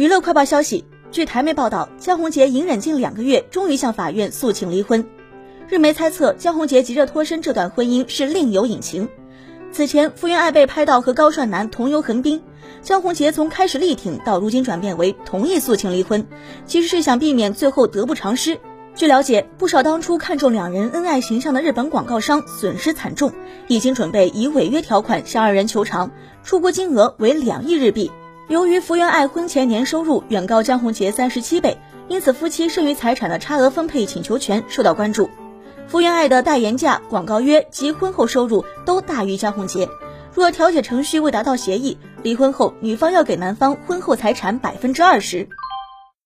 娱乐快报消息，据台媒报道，江宏杰隐忍近两个月，终于向法院诉请离婚。日媒猜测，江宏杰急着脱身这段婚姻是另有隐情。此前，福原爱被拍到和高帅男同游横滨，江宏杰从开始力挺到如今转变为同意诉请离婚，其实是想避免最后得不偿失。据了解，不少当初看中两人恩爱形象的日本广告商损失惨重，已经准备以违约条款向二人求偿，出国金额为两亿日币。由于福原爱婚前年收入远高江宏杰三十七倍，因此夫妻剩余财产的差额分配请求权受到关注。福原爱的代言价、广告约及婚后收入都大于江宏杰。若调解程序未达到协议，离婚后女方要给男方婚后财产百分之二十。